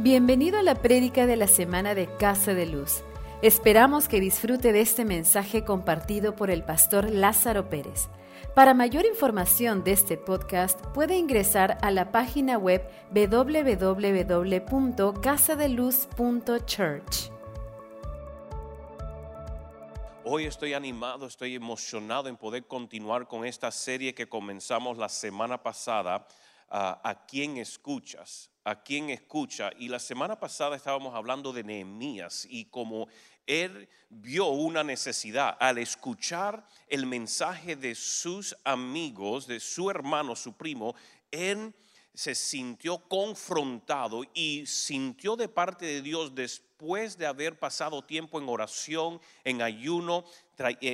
Bienvenido a la prédica de la semana de Casa de Luz. Esperamos que disfrute de este mensaje compartido por el pastor Lázaro Pérez. Para mayor información de este podcast puede ingresar a la página web www.casadeluz.church. Hoy estoy animado, estoy emocionado en poder continuar con esta serie que comenzamos la semana pasada, ah, ¿A quién escuchas? A quien escucha. Y la semana pasada estábamos hablando de Nehemías y como él vio una necesidad al escuchar el mensaje de sus amigos, de su hermano, su primo, él se sintió confrontado y sintió de parte de Dios después de haber pasado tiempo en oración, en ayuno,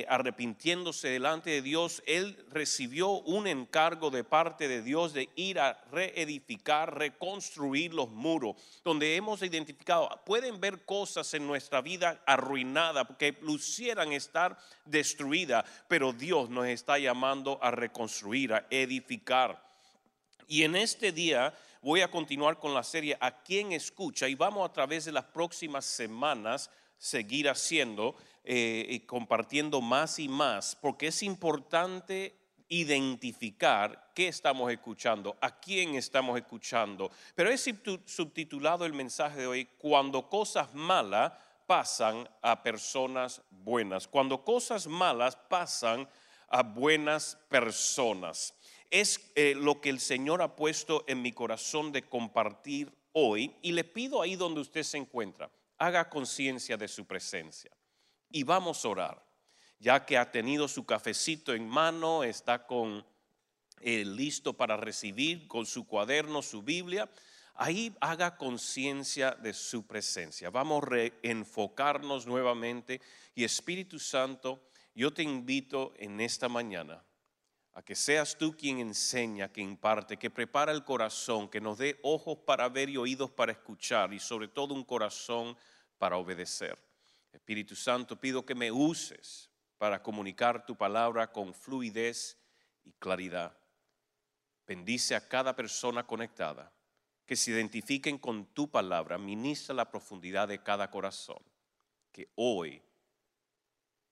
arrepintiéndose delante de Dios, él recibió un encargo de parte de Dios de ir a reedificar, reconstruir los muros, donde hemos identificado, pueden ver cosas en nuestra vida arruinada, que lucieran estar destruidas, pero Dios nos está llamando a reconstruir, a edificar. Y en este día voy a continuar con la serie A quién escucha y vamos a través de las próximas semanas seguir haciendo eh, compartiendo más y más, porque es importante identificar qué estamos escuchando, a quién estamos escuchando. Pero es subtitulado el mensaje de hoy, cuando cosas malas pasan a personas buenas, cuando cosas malas pasan a buenas personas. Es eh, lo que el Señor ha puesto en mi corazón de compartir hoy y le pido ahí donde usted se encuentra, haga conciencia de su presencia y vamos a orar, ya que ha tenido su cafecito en mano, está con eh, listo para recibir con su cuaderno, su Biblia. Ahí haga conciencia de su presencia. Vamos a reenfocarnos nuevamente y Espíritu Santo, yo te invito en esta mañana a que seas tú quien enseña, que imparte, que prepara el corazón, que nos dé ojos para ver y oídos para escuchar y sobre todo un corazón para obedecer. Espíritu Santo, pido que me uses para comunicar tu palabra con fluidez y claridad. Bendice a cada persona conectada, que se identifiquen con tu palabra, ministra la profundidad de cada corazón, que hoy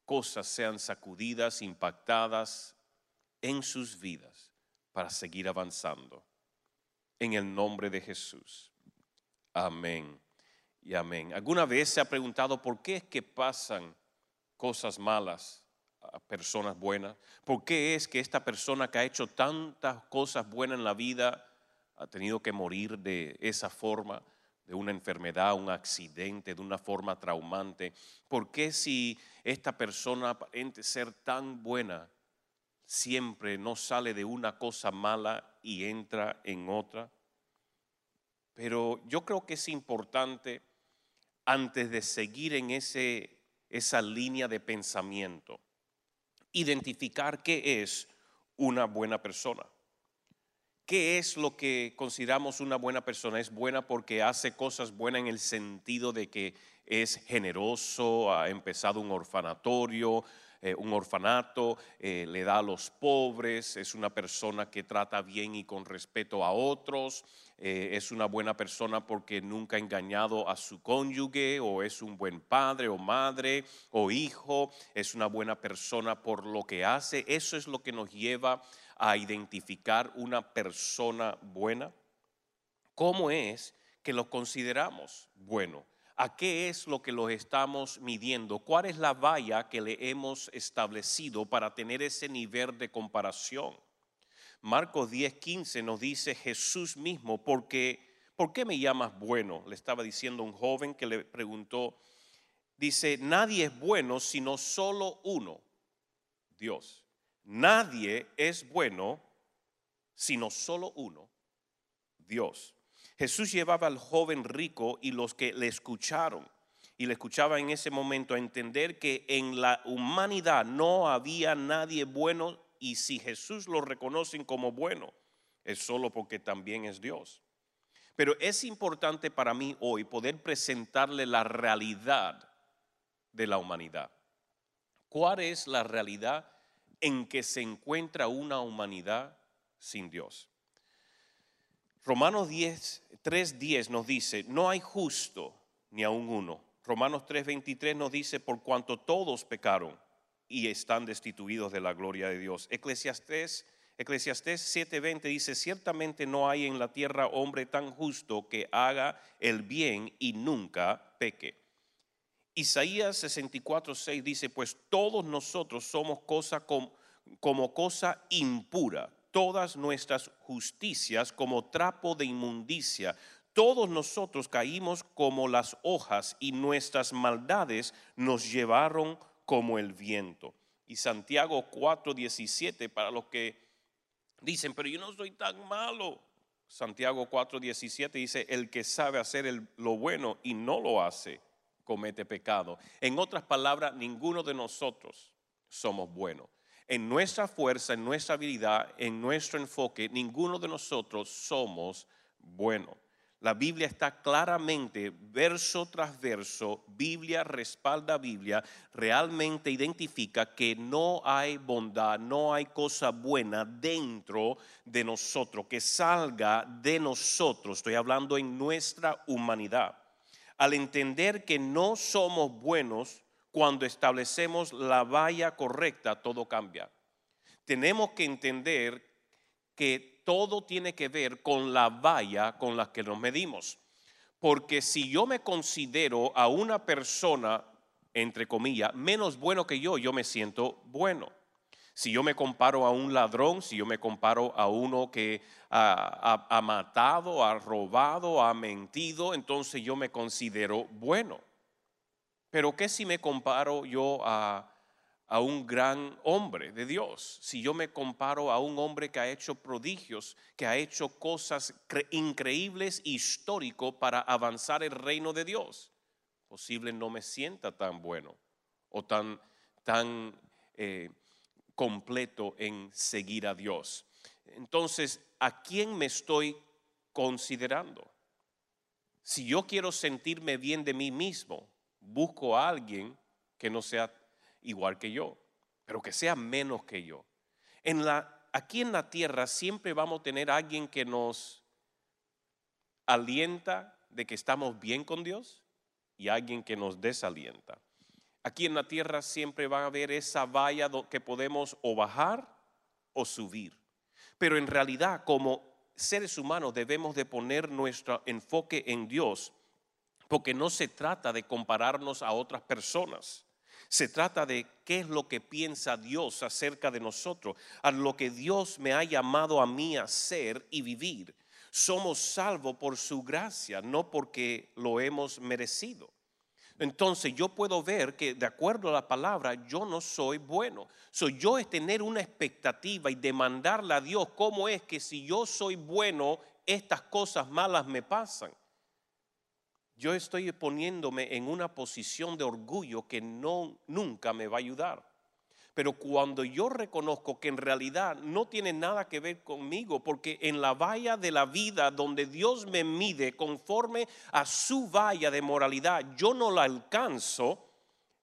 cosas sean sacudidas, impactadas en sus vidas para seguir avanzando. En el nombre de Jesús. Amén y amén. ¿Alguna vez se ha preguntado por qué es que pasan cosas malas a personas buenas? ¿Por qué es que esta persona que ha hecho tantas cosas buenas en la vida ha tenido que morir de esa forma? de una enfermedad, un accidente, de una forma traumante. ¿Por qué si esta persona aparente ser tan buena, siempre no sale de una cosa mala y entra en otra? Pero yo creo que es importante antes de seguir en ese, esa línea de pensamiento. Identificar qué es una buena persona. ¿Qué es lo que consideramos una buena persona? Es buena porque hace cosas buenas en el sentido de que es generoso, ha empezado un orfanatorio, eh, un orfanato, eh, le da a los pobres, es una persona que trata bien y con respeto a otros, eh, es una buena persona porque nunca ha engañado a su cónyuge o es un buen padre o madre o hijo, es una buena persona por lo que hace. Eso es lo que nos lleva a identificar una persona buena. ¿Cómo es que lo consideramos bueno? ¿A qué es lo que los estamos midiendo? ¿Cuál es la valla que le hemos establecido para tener ese nivel de comparación? Marcos 10:15 nos dice Jesús mismo, porque, ¿por qué me llamas bueno? Le estaba diciendo un joven que le preguntó, dice, nadie es bueno sino solo uno, Dios. Nadie es bueno sino solo uno, Dios. Jesús llevaba al joven rico y los que le escucharon y le escuchaba en ese momento a entender que en la humanidad no había nadie bueno y si Jesús lo reconocen como bueno, es solo porque también es Dios. Pero es importante para mí hoy poder presentarle la realidad de la humanidad. ¿Cuál es la realidad en que se encuentra una humanidad sin Dios? Romanos 10, 3.10 nos dice, no hay justo ni aun uno. Romanos 3.23 nos dice, por cuanto todos pecaron y están destituidos de la gloria de Dios. Eclesiastés, Eclesiastés 7.20 dice, ciertamente no hay en la tierra hombre tan justo que haga el bien y nunca peque. Isaías 64.6 dice, pues todos nosotros somos cosa como cosa impura, todas nuestras justicias como trapo de inmundicia. Todos nosotros caímos como las hojas y nuestras maldades nos llevaron como el viento. Y Santiago 4:17 para los que dicen, pero yo no soy tan malo. Santiago 4:17 dice, el que sabe hacer lo bueno y no lo hace, comete pecado. En otras palabras, ninguno de nosotros somos buenos. En nuestra fuerza, en nuestra habilidad, en nuestro enfoque, ninguno de nosotros somos buenos. La Biblia está claramente, verso tras verso, Biblia respalda Biblia, realmente identifica que no hay bondad, no hay cosa buena dentro de nosotros, que salga de nosotros. Estoy hablando en nuestra humanidad. Al entender que no somos buenos, cuando establecemos la valla correcta, todo cambia. Tenemos que entender que todo tiene que ver con la valla con la que nos medimos. Porque si yo me considero a una persona, entre comillas, menos bueno que yo, yo me siento bueno. Si yo me comparo a un ladrón, si yo me comparo a uno que ha, matado, ha robado, ha mentido, entonces yo me considero bueno. Pero ¿qué si me comparo yo a a un gran hombre de Dios, si yo me comparo a un hombre que ha hecho prodigios, que ha hecho cosas increíbles, históricos para avanzar el reino de Dios, posible no me sienta tan bueno o tan, tan eh, completo en seguir a Dios. Entonces, ¿a quién me estoy considerando? Si yo quiero sentirme bien de mí mismo, busco a alguien que no sea igual que yo, pero que sea menos que yo. En la, aquí en la tierra siempre vamos a tener alguien que nos alienta de que estamos bien con Dios y alguien que nos desalienta. Aquí en la tierra siempre va a haber esa valla que podemos o bajar o subir. Pero en realidad como seres humanos debemos de poner nuestro enfoque en Dios, porque no se trata de compararnos a otras personas. Se trata de qué es lo que piensa Dios acerca de nosotros, a lo que Dios me ha llamado a mí a ser y vivir. Somos salvos por su gracia, no porque lo hemos merecido. Entonces yo puedo ver que de acuerdo a la palabra yo no soy bueno. Soy yo es tener una expectativa y demandarle a Dios cómo es que si yo soy bueno estas cosas malas me pasan yo estoy poniéndome en una posición de orgullo que no nunca me va a ayudar. Pero cuando yo reconozco que en realidad no tiene nada que ver conmigo, porque en la valla de la vida donde Dios me mide conforme a su valla de moralidad, yo no la alcanzo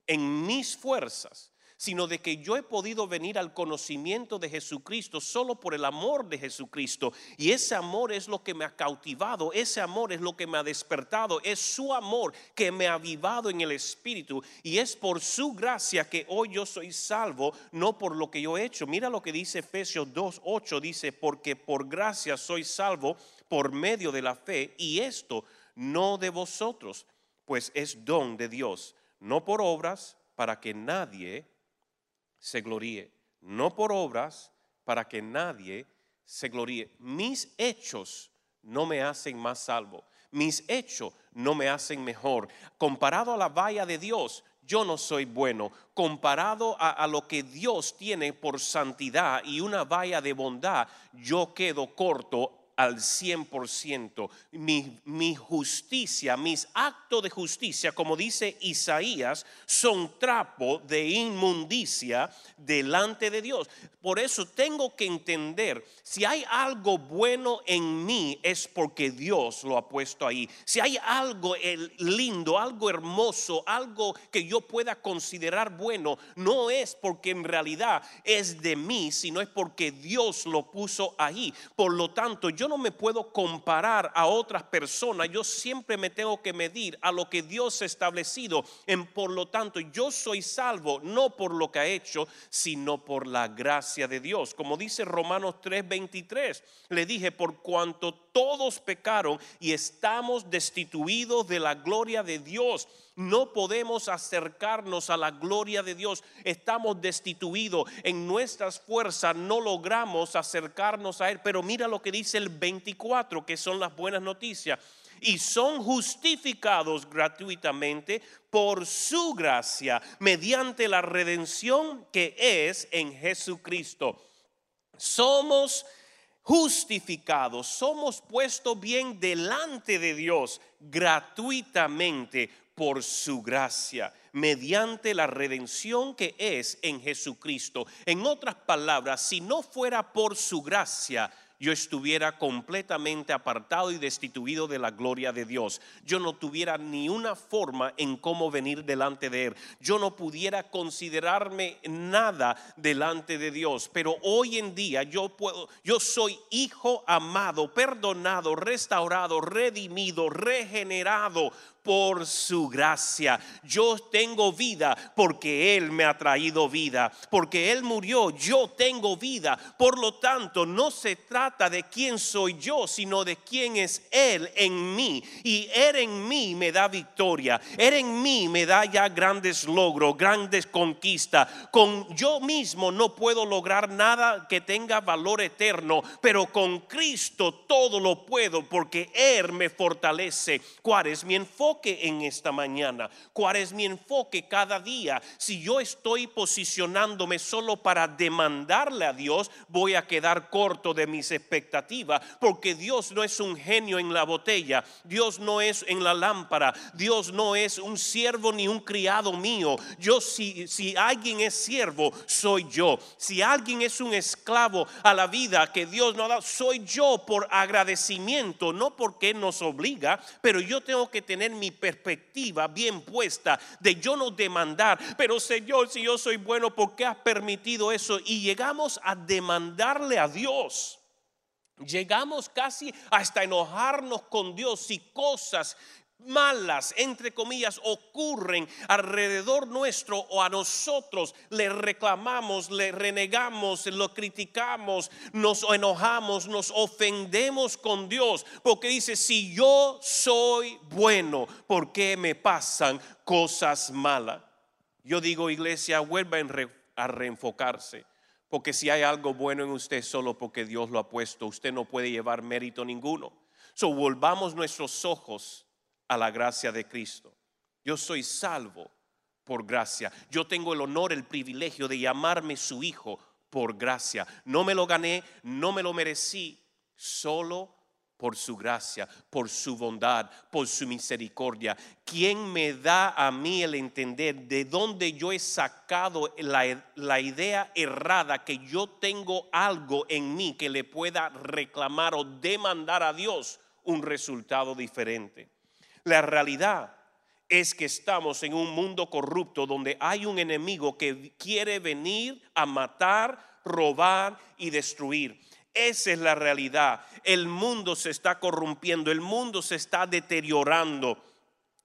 en mis fuerzas sino de que yo he podido venir al conocimiento de Jesucristo solo por el amor de Jesucristo. Y ese amor es lo que me ha cautivado, ese amor es lo que me ha despertado, es su amor que me ha avivado en el Espíritu. Y es por su gracia que hoy yo soy salvo, no por lo que yo he hecho. Mira lo que dice Efesios 2.8, dice, porque por gracia soy salvo por medio de la fe, y esto no de vosotros, pues es don de Dios, no por obras, para que nadie se gloríe, no por obras para que nadie se gloríe. Mis hechos no me hacen más salvo, mis hechos no me hacen mejor. Comparado a la valla de Dios, yo no soy bueno. Comparado a, a, lo que Dios tiene por santidad y una valla de bondad, yo quedo corto al 100%. Mi, mi justicia, mis actos de justicia, como dice Isaías, son trapo de inmundicia delante de Dios. Por eso tengo que entender, si hay algo bueno en mí es porque Dios lo ha puesto ahí. Si hay algo lindo, algo hermoso, algo que yo pueda considerar bueno, no es porque en realidad es de mí, sino es porque Dios lo puso ahí. Por lo tanto, yo no me puedo comparar a otras personas, yo siempre me tengo que medir a lo que Dios ha establecido. En, por lo tanto, yo soy salvo no por lo que ha hecho, sino por la gracia de Dios. Como dice Romanos 3:23, le dije, por cuanto todos pecaron y estamos destituidos de la gloria de Dios no podemos acercarnos a la gloria de Dios. Estamos destituidos. En nuestras fuerzas no logramos acercarnos a Él. Pero mira lo que dice el 24, que son las buenas noticias. Y son justificados gratuitamente por su gracia, mediante la redención que es en Jesucristo. Somos justificados, somos puestos bien delante de Dios gratuitamente por su gracia, mediante la redención que es en Jesucristo. En otras palabras, si no fuera por su gracia, yo estuviera completamente apartado y destituido de la gloria de Dios. Yo no tuviera ni una forma en cómo venir delante de Él. Yo no pudiera considerarme nada delante de Dios. Pero hoy en día yo puedo, yo soy hijo amado, perdonado, restaurado, redimido, regenerado por su gracia. Yo tengo vida porque Él me ha traído vida. Porque Él murió, yo tengo vida. Por lo tanto, no se trata de quién soy yo, sino de quién es Él en mí. Y Él en mí me da victoria. Él en mí me da ya grandes logros, grandes conquistas. Con yo mismo no puedo lograr nada que tenga valor eterno, pero con Cristo todo lo puedo porque Él me fortalece. ¿Cuál es mi enfoque? En esta mañana? ¿Cuál es mi enfoque cada día? Si yo estoy posicionándome solo para demandarle a Dios, voy a quedar corto de mis expectativas, porque Dios no es un genio en la botella, Dios no es en la lámpara, Dios no es un siervo ni un criado mío. Yo si, si alguien es siervo, soy yo. Si alguien es un esclavo a la vida que Dios nos ha dado, soy yo por agradecimiento, no porque nos obliga, pero yo tengo que tener mi perspectiva bien puesta de yo no demandar, pero Señor, si yo soy bueno, ¿por qué has permitido eso? Y llegamos a demandarle a Dios. Llegamos casi hasta enojarnos con Dios si cosas malas, entre comillas, ocurren alrededor nuestro o a nosotros, le reclamamos, le renegamos, lo criticamos, nos enojamos, nos ofendemos con Dios, porque dice, si yo soy bueno, ¿por qué me pasan cosas malas? Yo digo, iglesia, vuelva a reenfocarse. Porque si hay algo bueno en usted, solo porque Dios lo ha puesto, usted no puede llevar mérito ninguno. So volvamos nuestros ojos a la gracia de Cristo. Yo soy salvo por gracia. Yo tengo el honor, el privilegio de llamarme su hijo por gracia. No me lo gané, no me lo merecí, solo por su gracia, por su bondad, por su misericordia. ¿Quién me da a mí el entender de dónde yo he sacado la, la, idea errada que yo tengo algo en mí que le pueda reclamar o demandar a Dios un resultado diferente? La realidad es que estamos en un mundo corrupto donde hay un enemigo que quiere venir a matar, robar y destruir. Esa es la realidad. El mundo se está corrompiendo, el mundo se está deteriorando.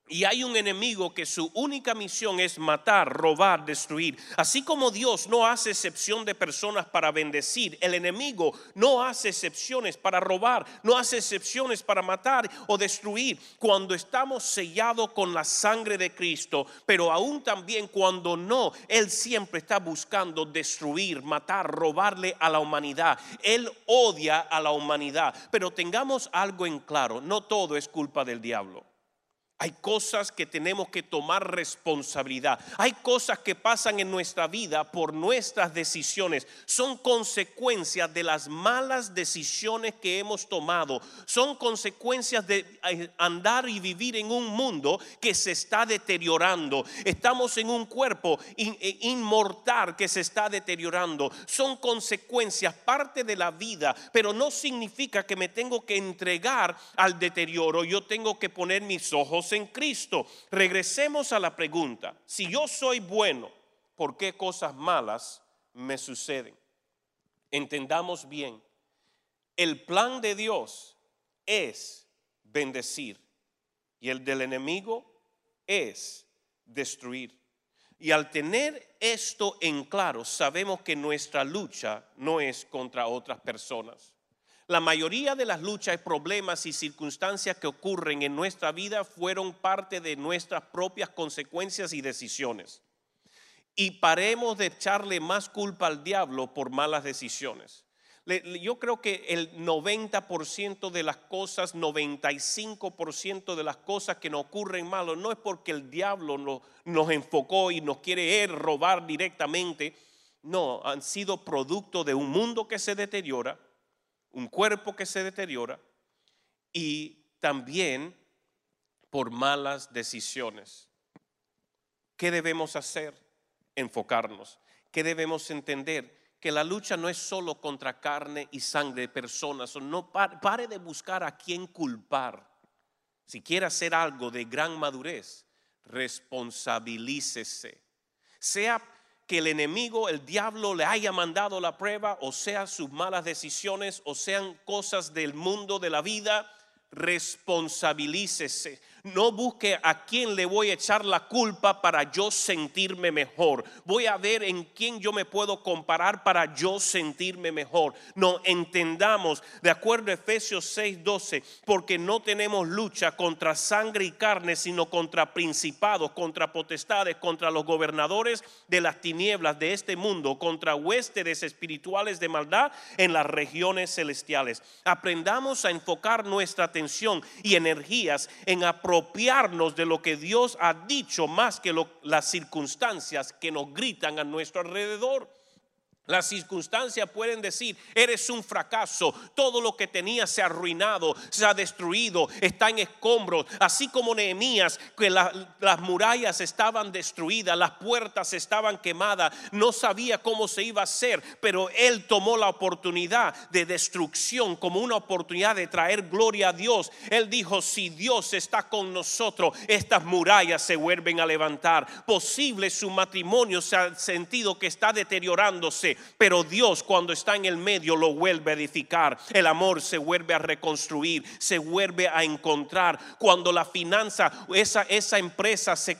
Y hay un enemigo que su única misión es matar, robar, destruir. Así como Dios no hace excepción de personas para bendecir, el enemigo no hace excepciones para robar, no hace excepciones para matar o destruir. Cuando estamos sellados con la sangre de Cristo, pero aún también cuando no, Él siempre está buscando destruir, matar, robarle a la humanidad. Él odia a la humanidad. Pero tengamos algo en claro, no todo es culpa del diablo. Hay cosas que tenemos que tomar responsabilidad. Hay cosas que pasan en nuestra vida por nuestras decisiones. Son consecuencias de las malas decisiones que hemos tomado. Son consecuencias de eh, andar y vivir en un mundo que se está deteriorando. Estamos en un cuerpo eh, inmortal que se está deteriorando. Son consecuencias, parte de la vida, pero no significa que me tengo que entregar al deterioro. Yo tengo que poner mis ojos en Cristo. Regresemos a la pregunta, si yo soy bueno, ¿por qué cosas malas me suceden? Entendamos bien, El plan de Dios es bendecir y el del enemigo es destruir. Y al tener esto en claro, sabemos que nuestra lucha no es contra otras personas. La mayoría de las luchas, problemas y circunstancias que ocurren en nuestra vida fueron parte de nuestras propias consecuencias y decisiones. Y paremos de echarle más culpa al diablo por malas decisiones. Yo creo que el 90% de las cosas, 95% de las cosas que nos ocurren malos, no es porque el diablo nos enfocó y nos quiere robar directamente. No, han sido producto de un mundo que se deteriora, un cuerpo que se deteriora y también por malas decisiones. ¿Qué debemos hacer? Enfocarnos. ¿Qué debemos entender? Que la lucha no es solo contra carne y sangre de personas. No pare de buscar a quién culpar. Si quiere hacer algo de gran madurez, responsabilícese. Sea que el enemigo, el diablo, le haya mandado la prueba, o sea sus malas decisiones, o sean cosas del mundo de la vida, responsabilícese. No busque a quién le voy a echar la culpa para yo sentirme mejor. Voy a ver en quién yo me puedo comparar para yo sentirme mejor. No entendamos, de acuerdo a Efesios 6:12, porque no tenemos lucha contra sangre y carne, sino contra principados, contra potestades, contra los gobernadores de las tinieblas de este mundo, contra huéspedes espirituales de maldad en las regiones celestiales. Aprendamos a enfocar nuestra atención y energías en apropiar apropiarnos de lo que Dios ha dicho más que las circunstancias que nos gritan a nuestro alrededor. Las circunstancias pueden decir, eres un fracaso, todo lo que tenías se ha arruinado, se ha destruido, está en escombros, así como Nehemías, que las murallas estaban destruidas, las puertas estaban quemadas, no sabía cómo se iba a hacer, pero él tomó la oportunidad de destrucción como una oportunidad de traer gloria a Dios. Él dijo, si Dios está con nosotros, estas murallas se vuelven a levantar. Posible su matrimonio se ha sentido que está deteriorándose pero Dios cuando está en el medio lo vuelve a edificar. El amor se vuelve a reconstruir, se vuelve a encontrar. Cuando la finanza, esa, esa empresa se,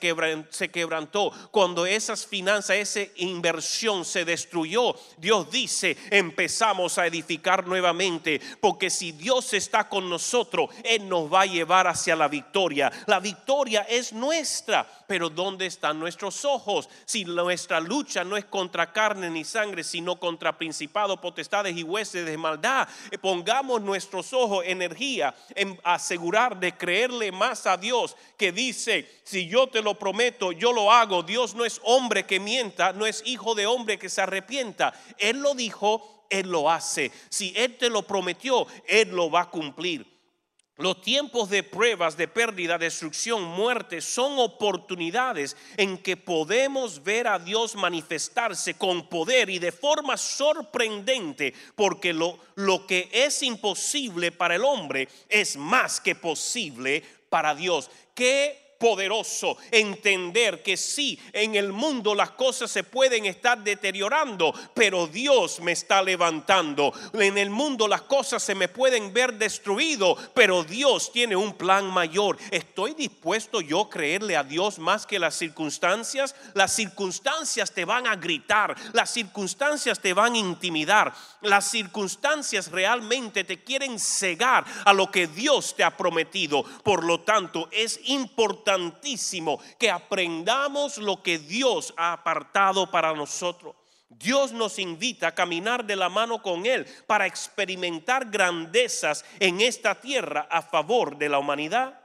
se quebrantó, cuando esas finanzas, esa inversión se destruyó, Dios dice, empezamos a edificar nuevamente, porque si Dios está con nosotros, Él nos va a llevar hacia la victoria. La victoria es nuestra, pero ¿dónde están nuestros ojos? Si nuestra lucha no es contra carne ni sangre, sino contra principados, potestades y huestes de maldad. Eh, pongamos nuestros ojos, energía en asegurar de creerle más a Dios que dice, si yo te lo prometo, yo lo hago. Dios no es hombre que mienta, no es hijo de hombre que se arrepienta. Él lo dijo, Él lo hace. Si Él te lo prometió, Él lo va a cumplir. Los tiempos de pruebas, de pérdida, destrucción, muerte son oportunidades en que podemos ver a Dios manifestarse con poder y de forma sorprendente, porque lo, lo que es imposible para el hombre es más que posible para Dios. ¿Qué poderoso entender que sí, en el mundo las cosas se pueden estar deteriorando, pero Dios me está levantando. En el mundo las cosas se me pueden ver destruido, pero Dios tiene un plan mayor. ¿Estoy dispuesto yo a creerle a Dios más que las circunstancias? Las circunstancias te van a gritar, las circunstancias te van a intimidar, las circunstancias realmente te quieren cegar a lo que Dios te ha prometido. Por lo tanto, es importante que aprendamos lo que Dios ha apartado para nosotros. Dios nos invita a caminar de la mano con Él para experimentar grandezas en esta tierra a favor de la humanidad.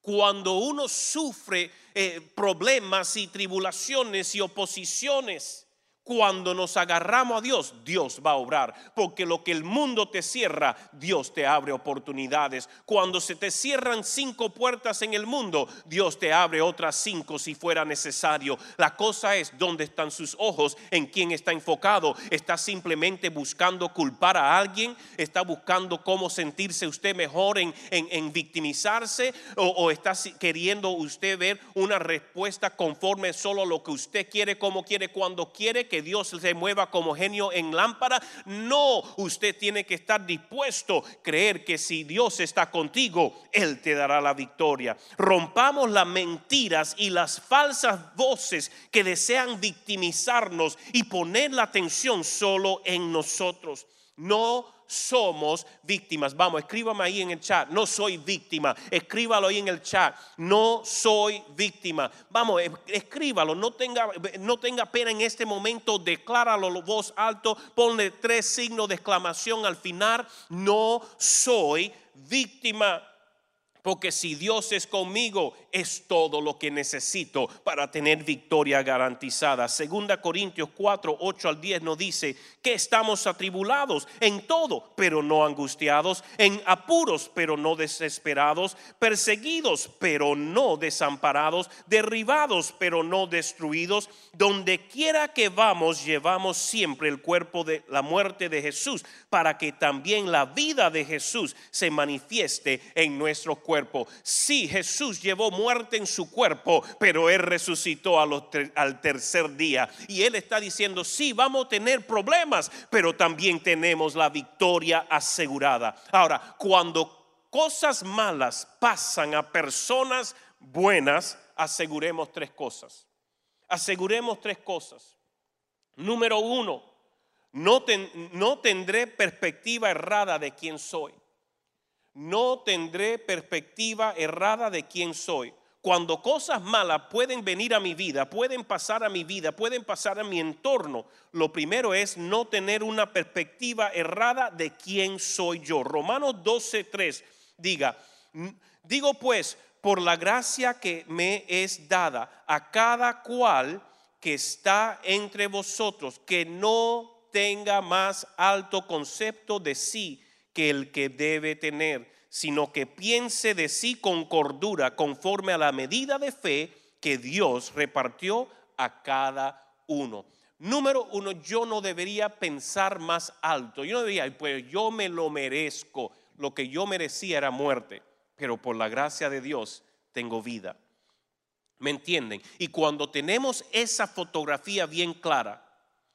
Cuando uno sufre eh, problemas y tribulaciones y oposiciones, cuando nos agarramos a Dios, Dios va a obrar. Porque lo que el mundo te cierra, Dios te abre oportunidades. Cuando se te cierran cinco puertas en el mundo, Dios te abre otras cinco si fuera necesario. La cosa es dónde están sus ojos, en quién está enfocado. ¿Está simplemente buscando culpar a alguien? ¿Está buscando cómo sentirse usted mejor en, en, victimizarse? ¿O, ¿O está queriendo usted ver una respuesta conforme solo a lo que usted quiere, como quiere, cuando quiere? Que Dios se mueva como genio en lámpara. No, usted tiene que estar dispuesto a creer que si Dios está contigo, Él te dará la victoria. Rompamos las mentiras y las falsas voces que desean victimizarnos y poner la atención solo en nosotros. No somos víctimas. Vamos, escríbame ahí en el chat. No soy víctima. Escríbalo ahí en el chat. No soy víctima. Vamos, escríbalo. No tenga, no tenga pena en este momento. Decláralo voz alto. Ponle tres signos de exclamación al final. No soy víctima. Porque si Dios es conmigo, es todo lo que necesito para tener victoria garantizada. Segunda Corintios 4, 8 al 10 nos dice que estamos atribulados en todo, pero no angustiados, en apuros, pero no desesperados, perseguidos, pero no desamparados, derribados, pero no destruidos. Donde quiera que vamos, llevamos siempre el cuerpo de la muerte de Jesús, para que también la vida de Jesús se manifieste en nuestro cuerpo cuerpo. Sí, Jesús llevó en su cuerpo, pero Él resucitó al tercer día. Y Él está diciendo, sí, vamos a tener problemas, pero también tenemos la victoria asegurada. Ahora, cuando cosas malas pasan a personas buenas, aseguremos tres cosas. Aseguremos tres cosas. Número uno, no, no tendré perspectiva errada de quién soy no tendré perspectiva errada de quién soy. Cuando cosas malas pueden venir a mi vida, pueden pasar a mi vida, pueden pasar a mi entorno, lo primero es no tener una perspectiva errada de quién soy yo. Romanos 12:3 diga, digo pues, por la gracia que me es dada a cada cual que está entre vosotros, que no tenga más alto concepto de sí que el que debe tener, sino que piense de sí con cordura, conforme a la medida de fe que Dios repartió a cada uno. Número uno, yo no debería pensar más alto. Yo no debería, pues yo me lo merezco. Lo que yo merecía era muerte, pero por la gracia de Dios tengo vida. ¿Me entienden? Y cuando tenemos esa fotografía bien clara,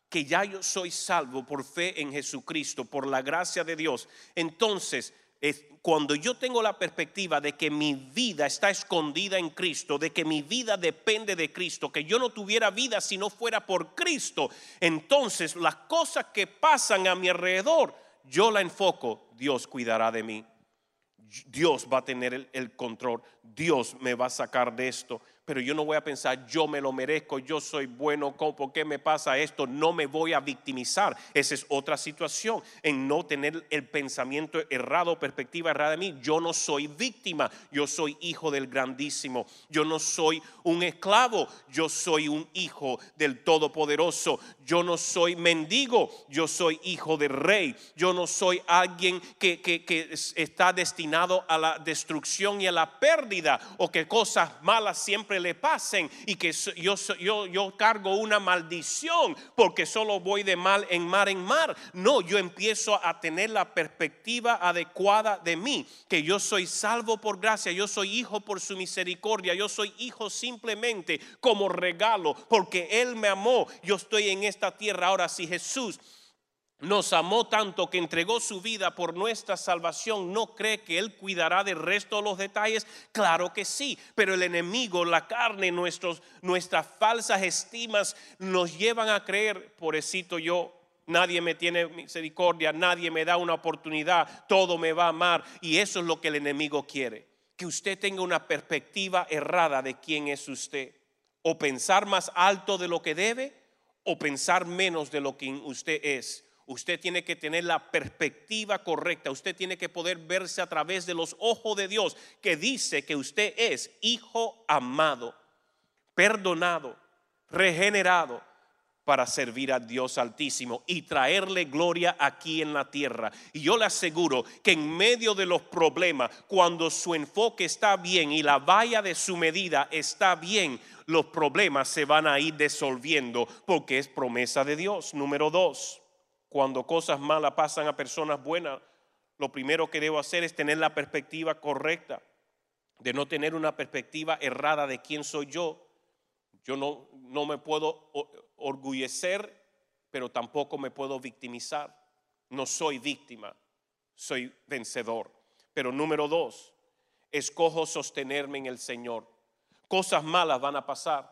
que ya yo soy salvo por fe en Jesucristo, por la gracia de Dios, entonces cuando yo tengo la perspectiva de que mi vida está escondida en Cristo, de que mi vida depende de Cristo, que yo no tuviera vida si no fuera por Cristo, entonces las cosas que pasan a mi alrededor, yo la enfoco, Dios cuidará de mí. Dios va a tener el, control, Dios me va a sacar de esto pero yo no voy a pensar, yo me lo merezco, yo soy bueno, ¿por qué me pasa esto? No me voy a victimizar. Esa es otra situación, en no tener el pensamiento errado, perspectiva errada de mí. Yo no soy víctima, yo soy hijo del grandísimo. Yo no soy un esclavo, yo soy un hijo del Todopoderoso. Yo no soy mendigo, yo soy hijo del rey. Yo no soy alguien que, que está destinado a la destrucción y a la pérdida o que cosas malas siempre le pasen y que yo, yo, yo cargo una maldición porque solo voy de mal en mar en mar. No, yo empiezo a tener la perspectiva adecuada de mí, que yo soy salvo por gracia, yo soy hijo por su misericordia, yo soy hijo simplemente como regalo porque Él me amó. Yo estoy en esta tierra ahora. Si Jesús nos amó tanto que entregó su vida por nuestra salvación, ¿no cree que Él cuidará del resto de los detalles? Claro que sí, pero el enemigo, la carne, nuestros, nuestras falsas estimas nos llevan a creer, pobrecito yo, nadie me tiene misericordia, nadie me da una oportunidad, todo me va a amar y eso es lo que el enemigo quiere, que usted tenga una perspectiva errada de quién es usted, o pensar más alto de lo que debe, o pensar menos de lo que usted es Usted tiene que tener la perspectiva correcta. Usted tiene que poder verse a través de los ojos de Dios que dice que usted es hijo amado, perdonado, regenerado para servir a Dios Altísimo y traerle gloria aquí en la tierra. Y yo le aseguro que en medio de los problemas, cuando su enfoque está bien y la valla de su medida está bien, los problemas se van a ir disolviendo porque es promesa de Dios. Número dos cuando cosas malas pasan a personas buenas, lo primero que debo hacer es tener la perspectiva correcta, de no tener una perspectiva errada de quién soy yo. Yo no, no me puedo orgullecer pero tampoco me puedo victimizar. No soy víctima, soy vencedor. Pero número dos, escojo sostenerme en el Señor. Cosas malas van a pasar,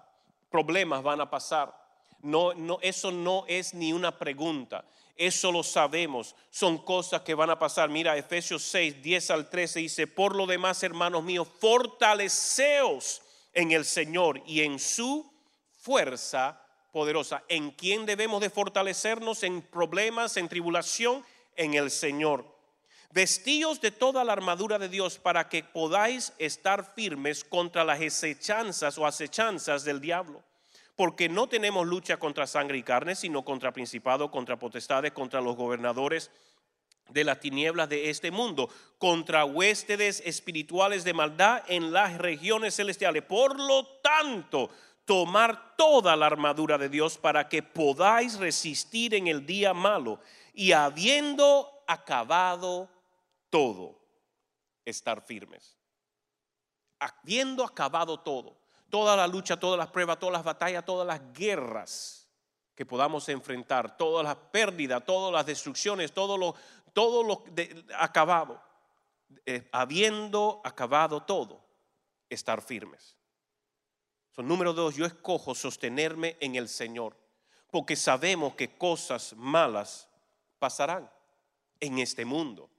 problemas van a pasar. No, no, eso no es ni una pregunta. Eso lo sabemos. Son cosas que van a pasar. Mira, Efesios 6, 10 al 13 dice, por lo demás, hermanos míos, fortaleceos en el Señor y en su fuerza poderosa. ¿En quién debemos de fortalecernos? En problemas, en tribulación, en el Señor. Vestíos de toda la armadura de Dios para que podáis estar firmes contra las acechanzas o acechanzas del diablo. Porque no tenemos lucha contra sangre y carne, sino contra principados, contra potestades, contra los gobernadores de las tinieblas de este mundo, contra huéspedes espirituales de maldad en las regiones celestiales. Por lo tanto, tomar toda la armadura de Dios para que podáis resistir en el día malo y habiendo acabado todo, estar firmes. Habiendo acabado todo, toda la lucha, todas las pruebas, todas las batallas, todas las guerras que podamos enfrentar, todas las pérdidas, todas las destrucciones, todo lo, todo lo acabado, eh, habiendo acabado todo, estar firmes. Son número dos, yo escojo sostenerme en el Señor, porque sabemos que cosas malas pasarán en este mundo.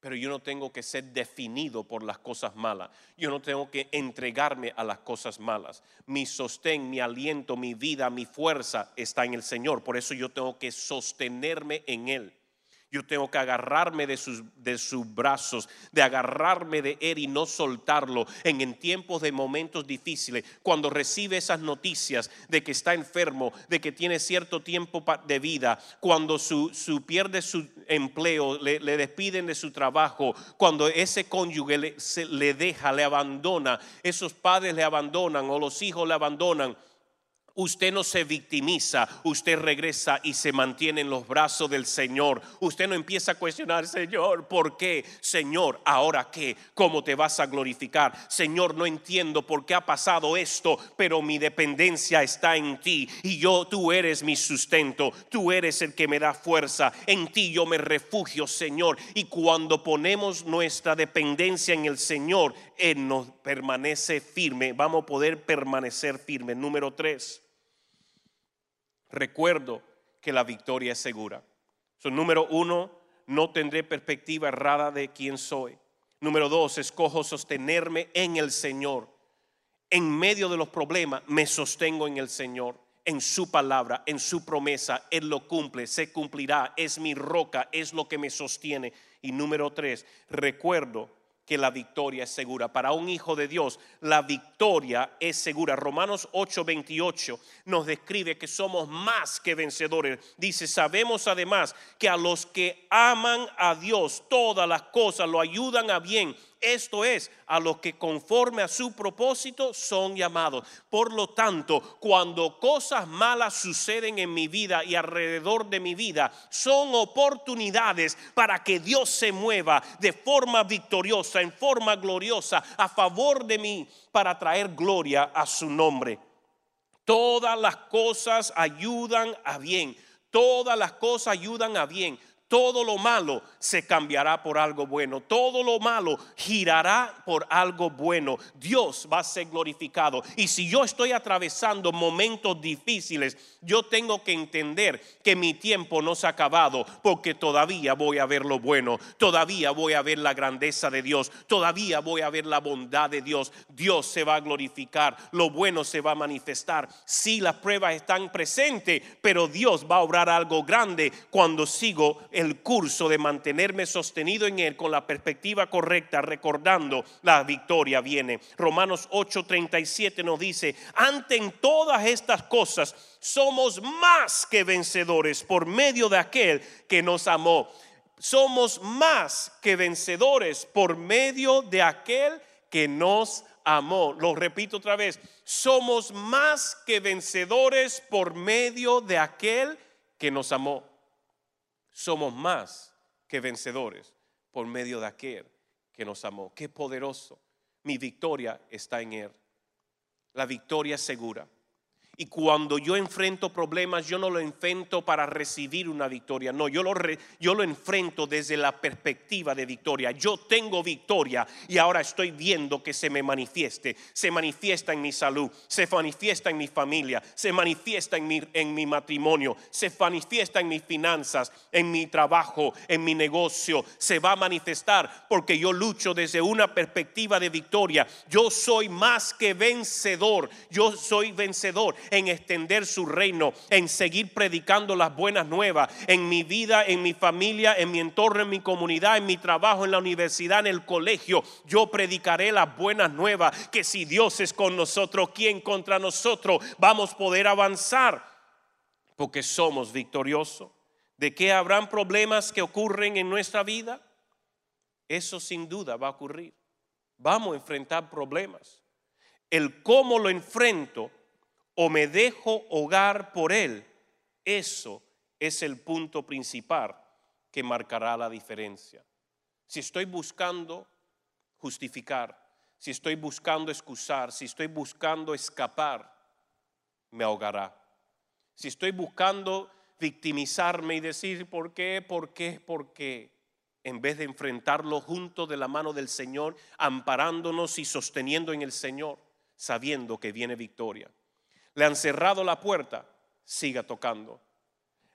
Pero yo no tengo que ser definido por las cosas malas. Yo no tengo que entregarme a las cosas malas. Mi sostén, mi aliento, mi vida, mi fuerza está en el Señor. Por eso yo tengo que sostenerme en Él. Yo tengo que agarrarme de sus, de sus brazos, de agarrarme de Él y no soltarlo en, en tiempos de momentos difíciles. Cuando recibe esas noticias de que está enfermo, de que tiene cierto tiempo de vida, cuando su, su pierde su empleo, le, despiden de su trabajo, cuando ese cónyuge le, le deja, le abandona, esos padres le abandonan o los hijos le abandonan Usted no se victimiza, usted regresa y se mantiene en los brazos del Señor. Usted no empieza a cuestionar, Señor, ¿por qué? Señor, ¿ahora qué? ¿Cómo te vas a glorificar? Señor, no entiendo por qué ha pasado esto, pero mi dependencia está en ti y yo, tú eres mi sustento, tú eres el que me da fuerza, en ti yo me refugio, Señor. Y cuando ponemos nuestra dependencia en el Señor, Él nos permanece firme, vamos a poder permanecer firme. Número tres recuerdo que la victoria es segura. número uno, no tendré perspectiva errada de quién soy. Número dos, escojo sostenerme en el Señor. En medio de los problemas me sostengo en el Señor, en su palabra, en su promesa. Él lo cumple, se cumplirá, es mi roca, es lo que me sostiene. Y número tres, recuerdo que la victoria es segura. Para un hijo de Dios, la victoria es segura. Romanos 8:28 nos describe que somos más que vencedores. Dice, sabemos además que a los que aman a Dios, todas las cosas lo ayudan a bien esto es, a los que conforme a su propósito son llamados. Por lo tanto, cuando cosas malas suceden en mi vida y alrededor de mi vida, son oportunidades para que Dios se mueva de forma victoriosa, en forma gloriosa, a favor de mí, para traer gloria a su nombre. Todas las cosas ayudan a bien. Todas las cosas ayudan a bien todo lo malo se cambiará por algo bueno. Todo lo malo girará por algo bueno. Dios va a ser glorificado. Y si yo estoy atravesando momentos difíciles, yo tengo que entender que mi tiempo no se ha acabado porque todavía voy a ver lo bueno. Todavía voy a ver la grandeza de Dios. Todavía voy a ver la bondad de Dios. Dios se va a glorificar. Lo bueno se va a manifestar. Si las pruebas están presentes, pero Dios va a obrar algo grande cuando sigo el curso de mantenerme sostenido en Él con la perspectiva correcta, recordando la victoria viene. Romanos 8:37 nos dice, ante en todas estas cosas somos más que vencedores por medio de aquel que nos amó. Somos más que vencedores por medio de aquel que nos amó. Lo repito otra vez, somos más que vencedores por medio de aquel que nos amó somos más que vencedores por medio de aquel que nos amó. Qué poderoso. Mi victoria está en Él. La victoria es segura. Y cuando yo enfrento problemas, yo no lo enfrento para recibir una victoria, no, yo lo, yo lo enfrento desde la perspectiva de victoria. Yo tengo victoria y ahora estoy viendo que se me manifieste. Se manifiesta en mi salud, se manifiesta en mi familia, se manifiesta en mi, en mi matrimonio, se manifiesta en mis finanzas, en mi trabajo, en mi negocio. Se va a manifestar porque yo lucho desde una perspectiva de victoria. Yo soy más que vencedor, yo soy vencedor en extender su reino, en seguir predicando las buenas nuevas en mi vida, en mi familia, en mi entorno, en mi comunidad, en mi trabajo, en la universidad, en el colegio. Yo predicaré las buenas nuevas, que si Dios es con nosotros, ¿quién contra nosotros? Vamos a poder avanzar porque somos victoriosos. ¿De qué habrán problemas que ocurren en nuestra vida? Eso sin duda va a ocurrir. Vamos a enfrentar problemas. El cómo lo enfrento o me dejo hogar por Él, eso es el punto principal que marcará la diferencia. Si estoy buscando justificar, si estoy buscando excusar, si estoy buscando escapar, me ahogará. Si estoy buscando victimizarme y decir por qué, por qué, por qué, en vez de enfrentarlo junto de la mano del Señor, amparándonos y sosteniendo en el Señor, sabiendo que viene victoria. Le han cerrado la puerta, siga tocando.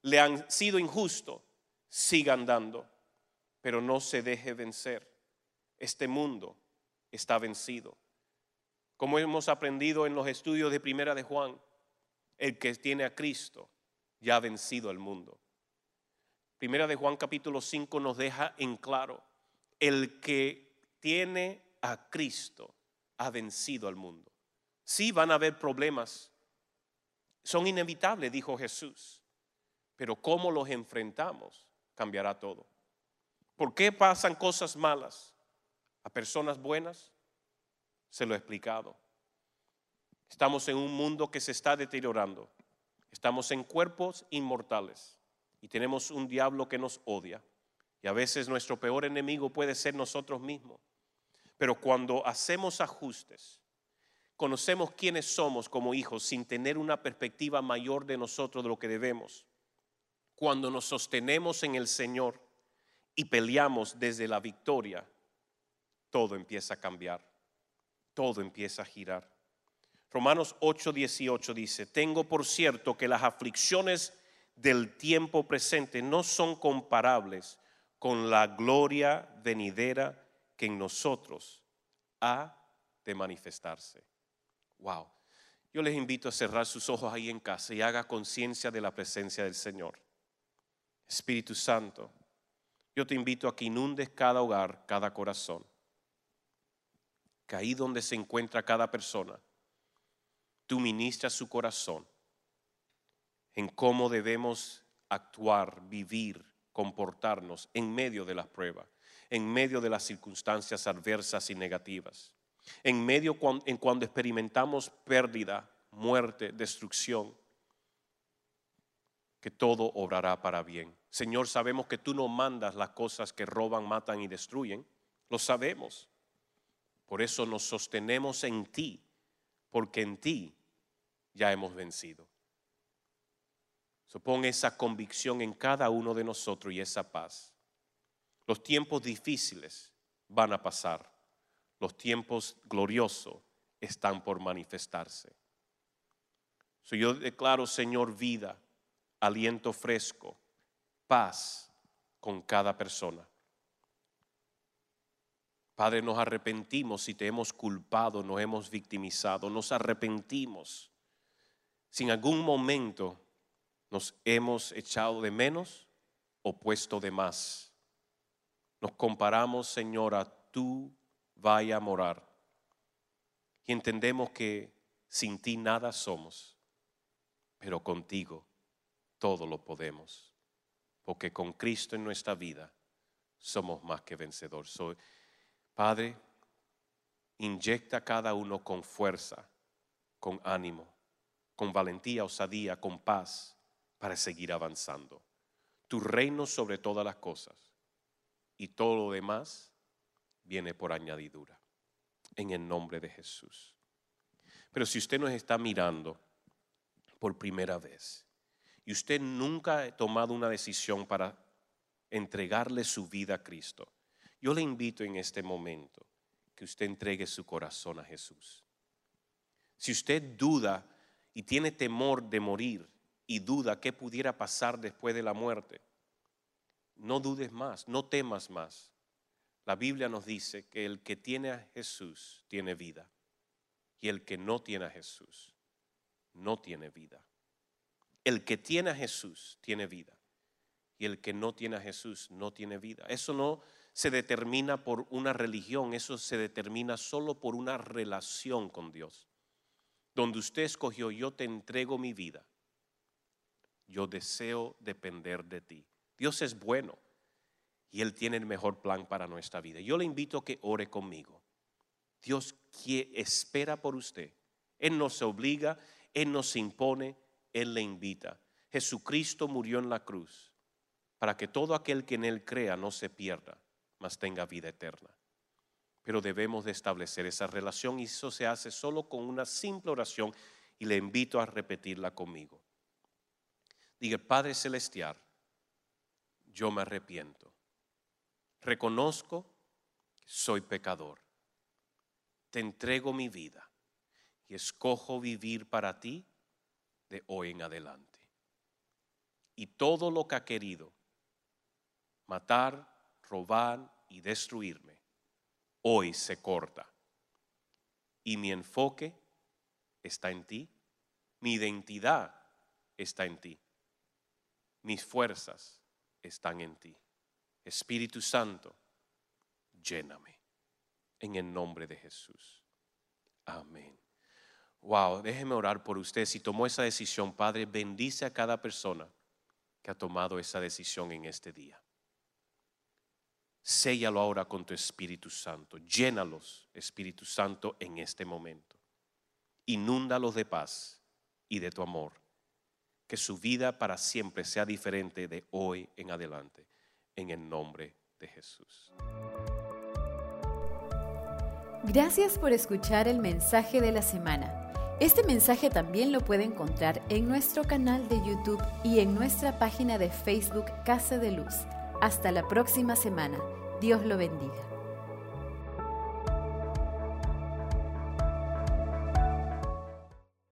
Le han sido injusto, siga andando. Pero no se deje vencer. Este mundo está vencido. Como hemos aprendido en los estudios de Primera de Juan, el que tiene a Cristo ya ha vencido al mundo. Primera de Juan capítulo 5 nos deja en claro, el que tiene a Cristo ha vencido al mundo. Sí van a haber problemas, son inevitables, dijo Jesús. Pero cómo los enfrentamos cambiará todo. ¿Por qué pasan cosas malas a personas buenas? Se lo he explicado. Estamos en un mundo que se está deteriorando. Estamos en cuerpos inmortales y tenemos un diablo que nos odia. Y a veces nuestro peor enemigo puede ser nosotros mismos. Pero cuando hacemos ajustes, conocemos quiénes somos como hijos sin tener una perspectiva mayor de nosotros de lo que debemos. Cuando nos sostenemos en el Señor y peleamos desde la victoria, todo empieza a cambiar, todo empieza a girar. Romanos 8:18 dice, tengo por cierto que las aflicciones del tiempo presente no son comparables con la gloria venidera que en nosotros ha de manifestarse. Wow. Yo les invito a cerrar sus ojos ahí en casa y haga conciencia de la presencia del Señor. Espíritu Santo, yo te invito a que inundes cada hogar, cada corazón. Que ahí donde se encuentra cada persona, tú ministras su corazón en cómo debemos actuar, vivir, comportarnos en medio de las pruebas, en medio de las circunstancias adversas y negativas en medio en cuando experimentamos pérdida, muerte, destrucción, que todo obrará para bien. Señor, sabemos que tú no mandas las cosas que roban, matan y destruyen. Lo sabemos. Por eso nos sostenemos en ti, porque en ti ya hemos vencido. Supone esa convicción en cada uno de nosotros y esa paz. Los tiempos difíciles van a pasar los tiempos gloriosos están por manifestarse. yo declaro, Señor, vida, aliento fresco, paz con cada persona. Padre, nos arrepentimos si te hemos culpado, nos hemos victimizado, nos arrepentimos si en algún momento nos hemos echado de menos o puesto de más. Nos comparamos, Señor, a tu vaya a morar. Y entendemos que sin ti nada somos, pero contigo todo lo podemos, porque con Cristo en nuestra vida somos más que vencedores. Padre, inyecta a cada uno con fuerza, con ánimo, con valentía, osadía, con paz, para seguir avanzando. Tu reino sobre todas las cosas y todo lo demás viene por añadidura. En el nombre de Jesús. Pero si usted nos está mirando por primera vez y usted nunca ha tomado una decisión para entregarle su vida a Cristo, yo le invito en este momento que usted entregue su corazón a Jesús. Si usted duda y tiene temor de morir y duda qué pudiera pasar después de la muerte, no dudes más, no temas más. La Biblia nos dice que el que tiene a Jesús tiene vida y el que no tiene a Jesús no tiene vida. El que tiene a Jesús tiene vida y el que no tiene a Jesús no tiene vida. Eso no se determina por una religión, eso se determina solo por una relación con Dios. Donde usted escogió, yo te entrego mi vida. Yo deseo depender de ti. Dios es bueno y Él tiene el mejor plan para nuestra vida. Yo le invito a que ore conmigo. Dios espera por usted. Él no se obliga, Él no se impone, Él le invita. Jesucristo murió en la cruz para que todo aquel que en Él crea no se pierda, mas tenga vida eterna. Pero debemos de establecer esa relación y eso se hace solo con una simple oración y le invito a repetirla conmigo. Diga, Padre Celestial, yo me arrepiento. Reconozco que soy pecador. Te entrego mi vida y escojo vivir para ti de hoy en adelante. Y todo lo que ha querido matar, robar y destruirme, hoy se corta. Y mi enfoque está en ti, mi identidad está en ti, mis fuerzas están en ti. Espíritu Santo, lléname en el nombre de Jesús. Amén. Wow, déjeme orar por usted. Si tomó esa decisión, Padre, bendice a cada persona que ha tomado esa decisión en este día. Séllalo ahora con tu Espíritu Santo. Llénalos, Espíritu Santo, en este momento. Inúndalos de paz y de tu amor. Que su vida para siempre sea diferente de hoy en adelante. En el nombre de Jesús. Gracias por escuchar el mensaje de la semana. Este mensaje también lo puede encontrar en nuestro canal de YouTube y en nuestra página de Facebook Casa de Luz. Hasta la próxima semana. Dios lo bendiga.